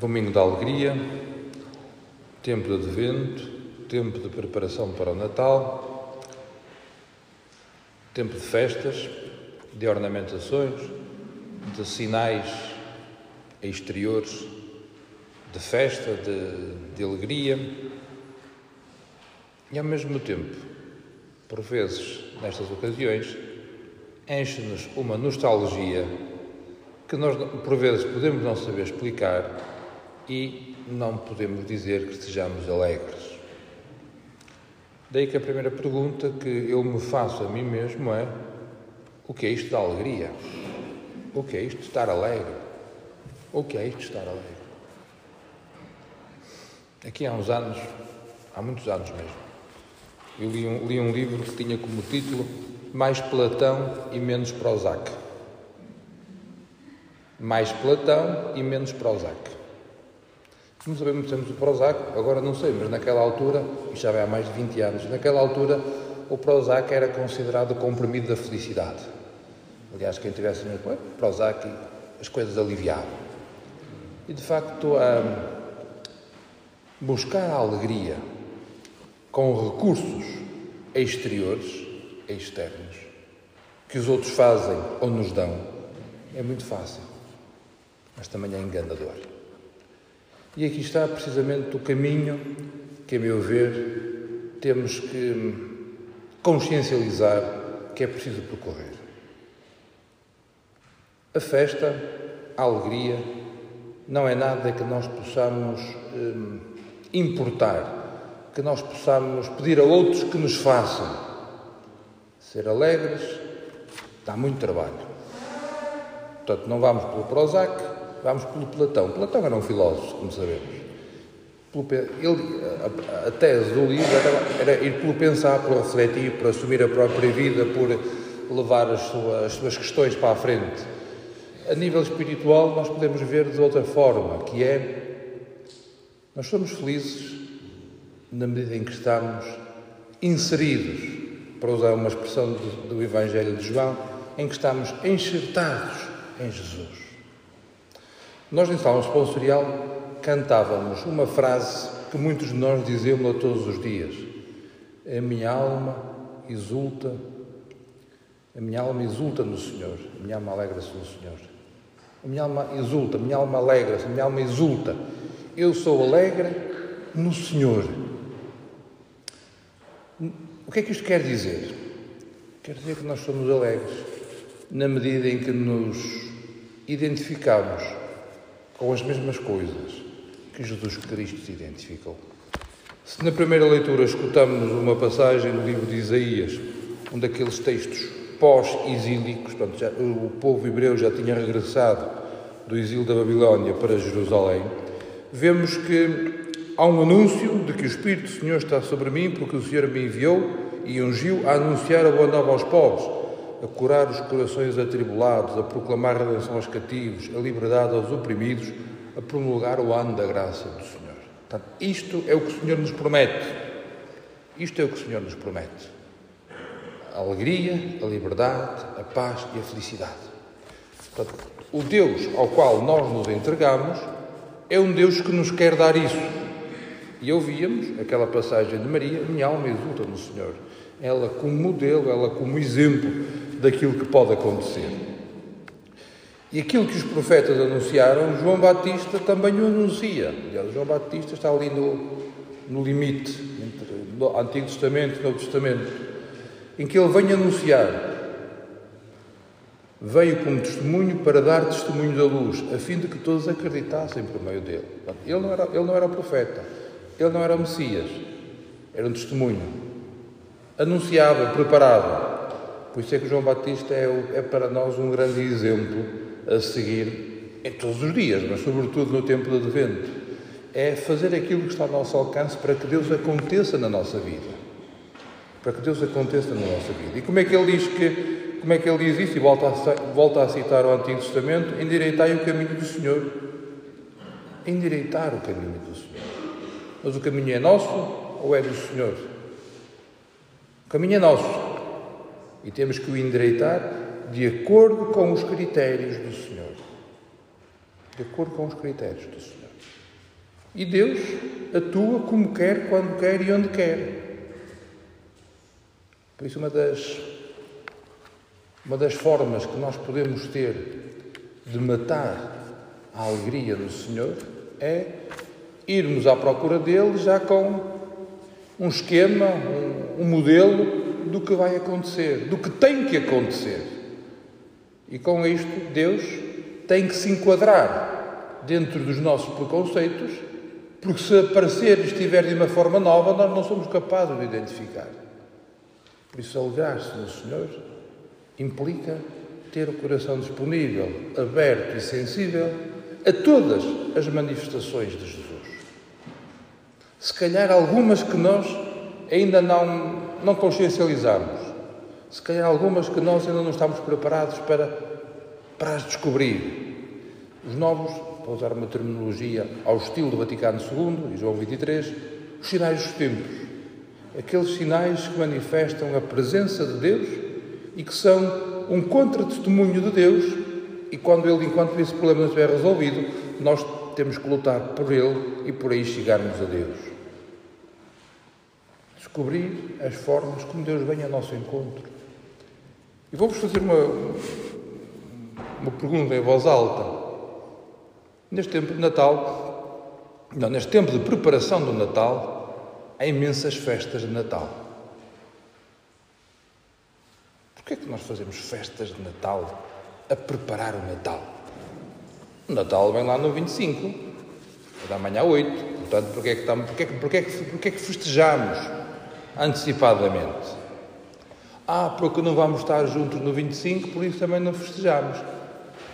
Domingo da Alegria, tempo de advento, tempo de preparação para o Natal, tempo de festas, de ornamentações, de sinais exteriores de festa, de, de alegria. E ao mesmo tempo, por vezes, nestas ocasiões, enche-nos uma nostalgia que nós, por vezes, podemos não saber explicar e não podemos dizer que estejamos alegres. Daí que a primeira pergunta que eu me faço a mim mesmo é: o que é isto da alegria? O que é isto de estar alegre? O que é isto de estar alegre? Aqui há uns anos, há muitos anos mesmo, eu li um, li um livro que tinha como título Mais Platão e Menos Prozac. Mais Platão e menos Prozac. Não sabemos se temos o Prozac, agora não sei, mas naquela altura, e já vai há mais de 20 anos, naquela altura o Prozac era considerado o comprimido da felicidade. Aliás, quem tivesse no Prozac, as coisas aliviavam. E de facto, a buscar a alegria com recursos exteriores, externos, que os outros fazem ou nos dão, é muito fácil, mas também é enganador. E aqui está precisamente o caminho que, a meu ver, temos que consciencializar que é preciso percorrer. A festa, a alegria, não é nada que nós possamos hum, importar, que nós possamos pedir a outros que nos façam. Ser alegres dá muito trabalho. Portanto, não vamos pelo Prozac, Vamos pelo Platão. Platão era um filósofo, como sabemos. Ele, a, a, tese do livro era, era, ir pelo pensar, pelo refletir, por assumir a própria vida, por levar as suas, as suas questões para a frente. A nível espiritual, nós podemos ver de outra forma, que é nós somos felizes na medida em que estamos inseridos, para usar uma expressão do, do Evangelho de João, em que estamos enxertados em Jesus. Nós, em Salmo Responsorial, cantávamos uma frase que muitos de nós dizemos todos os dias: A minha alma exulta, a minha alma exulta no Senhor, a minha alma alegra-se no Senhor. A minha alma exulta, a minha alma alegra-se, a minha alma exulta. Eu sou alegre no Senhor. O que é que isto quer dizer? Quer dizer que nós somos alegres na medida em que nos identificamos com as mesmas coisas que Jesus Cristo se identificou. Se na primeira leitura escutamos uma passagem do livro de Isaías, um daqueles textos pós-exílicos, portanto, já, o povo hebreu já tinha regressado do exílio da Babilónia para Jerusalém, vemos que há um anúncio de que o Espírito do Senhor está sobre mim, porque o Senhor me enviou e ungiu a anunciar a boa nova aos pobres, a curar os corações atribulados, a proclamar a redenção aos cativos, a liberdade aos oprimidos, a promulgar o ano da graça do Senhor. Portanto, isto é o que o Senhor nos promete. Isto é o que o Senhor nos promete. A alegria, a liberdade, a paz e a felicidade. Portanto, o Deus ao qual nós nos entregamos é um Deus que nos quer dar isso. E ouvíamos aquela passagem de Maria: Minha alma exulta no Senhor. Ela como modelo, ela como exemplo daquilo que pode acontecer. E aquilo que os profetas anunciaram, João Batista também o anuncia. Aliás, João Batista está ali no, no limite entre o Antigo Testamento e o Novo Testamento, em que ele vem anunciar. Veio como testemunho para dar testemunho da luz, a fim de que todos acreditassem por meio dele. Ele não era, ele não era profeta, ele não era Messias, era um testemunho. Anunciava, preparava. Por isso é que João Batista é, é para nós um grande exemplo a seguir em todos os dias, mas sobretudo no tempo do Advento. É fazer aquilo que está ao nosso alcance para que Deus aconteça na nossa vida. Para que Deus aconteça na nossa vida. E como é que ele diz que como é que ele diz isso? E volta a, volta a citar o Antigo Testamento: endireitai o caminho do Senhor. Endireitar o caminho do Senhor. Mas o caminho é nosso ou é do Senhor? O caminho é nosso e temos que o endireitar de acordo com os critérios do Senhor. de acordo com os critérios do Senhor. E Deus atua como quer, quando quer e onde quer. Por isso, uma das, uma das formas que nós podemos ter de matar a alegria do Senhor é irmos à procura dele já com um esquema, um, um modelo do que vai acontecer, do que tem que acontecer. E com isto, Deus tem que se enquadrar dentro dos nossos preconceitos, porque se aparecer e estiver de uma forma nova, nós não somos capazes de identificar. Por isso, alegrar-se no Senhor implica ter o coração disponível, aberto e sensível a todas as manifestações de Jesus. Se calhar algumas que nós ainda não, não consciencializamos, se calhar algumas que nós ainda não estamos preparados para, para as descobrir. Os novos, para usar uma terminologia ao estilo do Vaticano II e João 23, os sinais dos tempos. Aqueles sinais que manifestam a presença de Deus e que são um contra-testemunho de Deus e quando ele, enquanto esse problema não estiver resolvido, nós temos que lutar por ele e por aí chegarmos a Deus. Descobrir as formas como Deus vem ao nosso encontro. E vou-vos fazer uma, uma pergunta em voz alta. Neste tempo de Natal, não, neste tempo de preparação do Natal, há imensas festas de Natal. Porquê é que nós fazemos festas de Natal a preparar o Natal. O Natal vem lá no 25, é da manhã 8. Portanto, porquê é que, estamos, porquê, porquê, porquê é que festejamos antecipadamente? Ah, porque não vamos estar juntos no 25, por isso também não festejamos.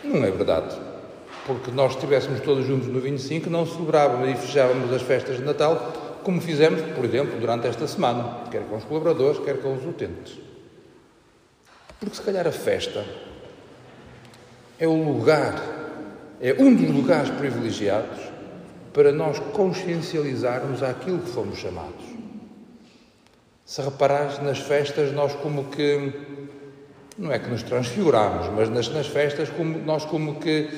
Não é verdade. Porque nós estivéssemos todos juntos no 25, não celebrávamos e festejávamos as festas de Natal, como fizemos, por exemplo, durante esta semana, quer com os colaboradores, quer com os utentes. Porque se calhar a festa é o lugar, é um dos lugares privilegiados para nós consciencializarmos aquilo que fomos chamados. Se reparares nas festas, nós como que, não é que nos transfiguramos, mas nas, nas festas como, nós como que,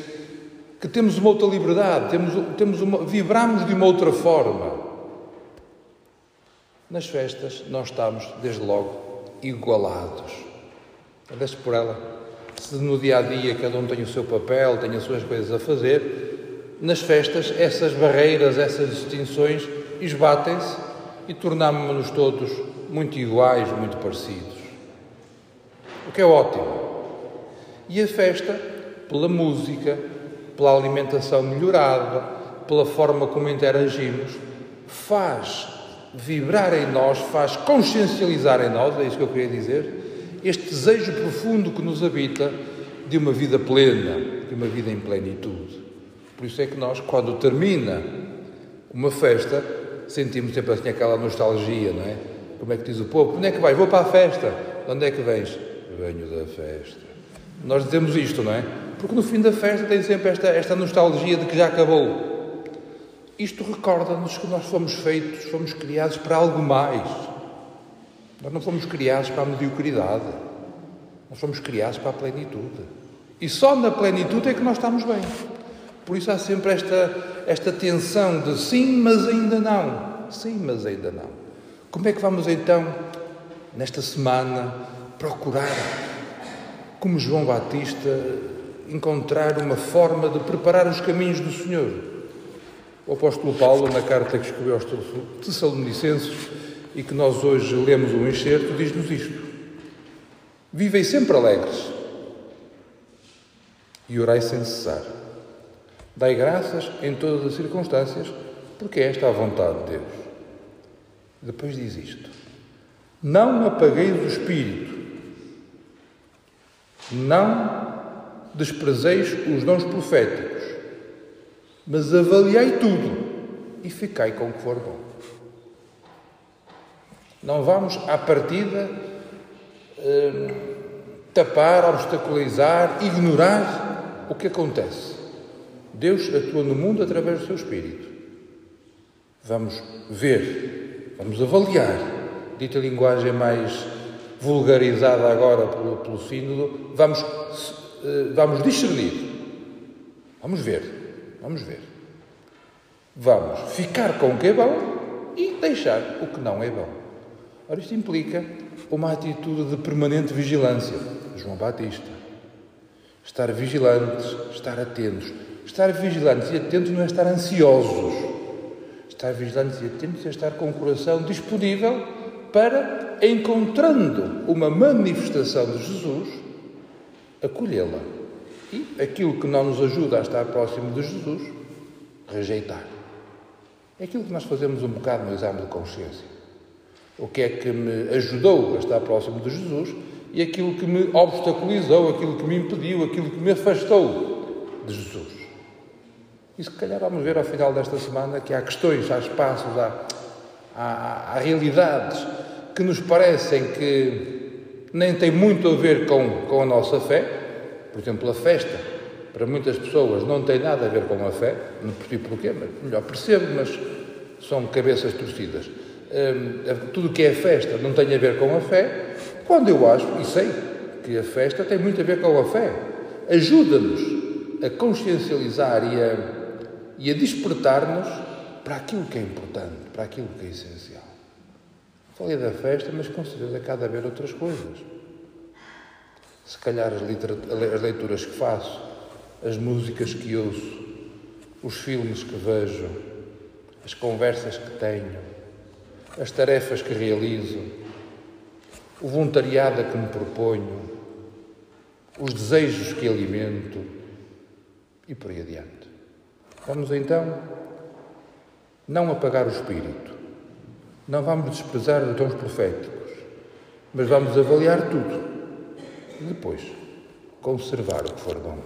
que temos uma outra liberdade, temos, temos uma, vibramos de uma outra forma. Nas festas nós estamos, desde logo, igualados. Deixe por ela se no dia a dia cada um tem o seu papel, tem as suas coisas a fazer, nas festas essas barreiras, essas distinções esbatem-se e tornamos-nos todos muito iguais, muito parecidos. O que é ótimo. E a festa, pela música, pela alimentação melhorada, pela forma como interagimos, faz vibrar em nós, faz consciencializar em nós, é isso que eu queria dizer, este desejo profundo que nos habita de uma vida plena, de uma vida em plenitude. Por isso é que nós, quando termina uma festa, sentimos sempre assim aquela nostalgia, não é? Como é que diz o povo? Onde é que vais? Vou para a festa. Onde é que vens? Venho da festa. Nós dizemos isto, não é? Porque no fim da festa tem sempre esta, esta nostalgia de que já acabou. Isto recorda-nos que nós fomos feitos, fomos criados para algo mais. Nós não fomos criados para a mediocridade. Nós fomos criados para a plenitude. E só na plenitude é que nós estamos bem. Por isso há sempre esta, esta tensão de sim, mas ainda não. Sim, mas ainda não. Como é que vamos então, nesta semana, procurar, como João Batista, encontrar uma forma de preparar os caminhos do Senhor? O apóstolo Paulo, na carta que escreveu aos Tessalonicenses, e que nós hoje lemos um enxerto, diz-nos isto: Vivem sempre alegres e orai sem cessar. Dai graças em todas as circunstâncias, porque esta é a vontade de Deus. Depois diz isto: Não apagueis o espírito, não desprezeis os dons proféticos, mas avaliai tudo e ficai com o que for bom. Não vamos, à partida, eh, tapar, obstaculizar, ignorar o que acontece. Deus atua no mundo através do seu Espírito. Vamos ver, vamos avaliar, dita linguagem mais vulgarizada agora pelo, pelo Sínodo, vamos, eh, vamos discernir, vamos ver. Vamos ver. Vamos ficar com o que é bom e deixar o que não é bom. Ora, isto implica uma atitude de permanente vigilância. João Batista. Estar vigilantes, estar atentos. Estar vigilantes e atentos não é estar ansiosos. Estar vigilantes e atentos é estar com o coração disponível para, encontrando uma manifestação de Jesus, acolhê-la. E aquilo que não nos ajuda a estar próximo de Jesus, rejeitar. É aquilo que nós fazemos um bocado no exame de consciência. O que é que me ajudou a estar próximo de Jesus e aquilo que me obstaculizou, aquilo que me impediu, aquilo que me afastou de Jesus. E se calhar vamos ver ao final desta semana que há questões, há espaços, há, há, há realidades que nos parecem que nem têm muito a ver com, com a nossa fé. Por exemplo, a festa, para muitas pessoas, não tem nada a ver com a fé. Não percebo porquê, mas melhor percebo, mas são cabeças torcidas. Hum, tudo o que é festa não tem a ver com a fé, quando eu acho, e sei, que a festa tem muito a ver com a fé. Ajuda-nos a consciencializar e a, e a despertar-nos para aquilo que é importante, para aquilo que é essencial. Falei da festa, mas com certeza vez outras coisas. Se calhar as, as leituras que faço, as músicas que ouço, os filmes que vejo, as conversas que tenho, as tarefas que realizo, o voluntariado a que me proponho, os desejos que alimento e por aí adiante. Vamos então não apagar o espírito, não vamos desprezar os dons proféticos, mas vamos avaliar tudo e depois conservar o que for bom.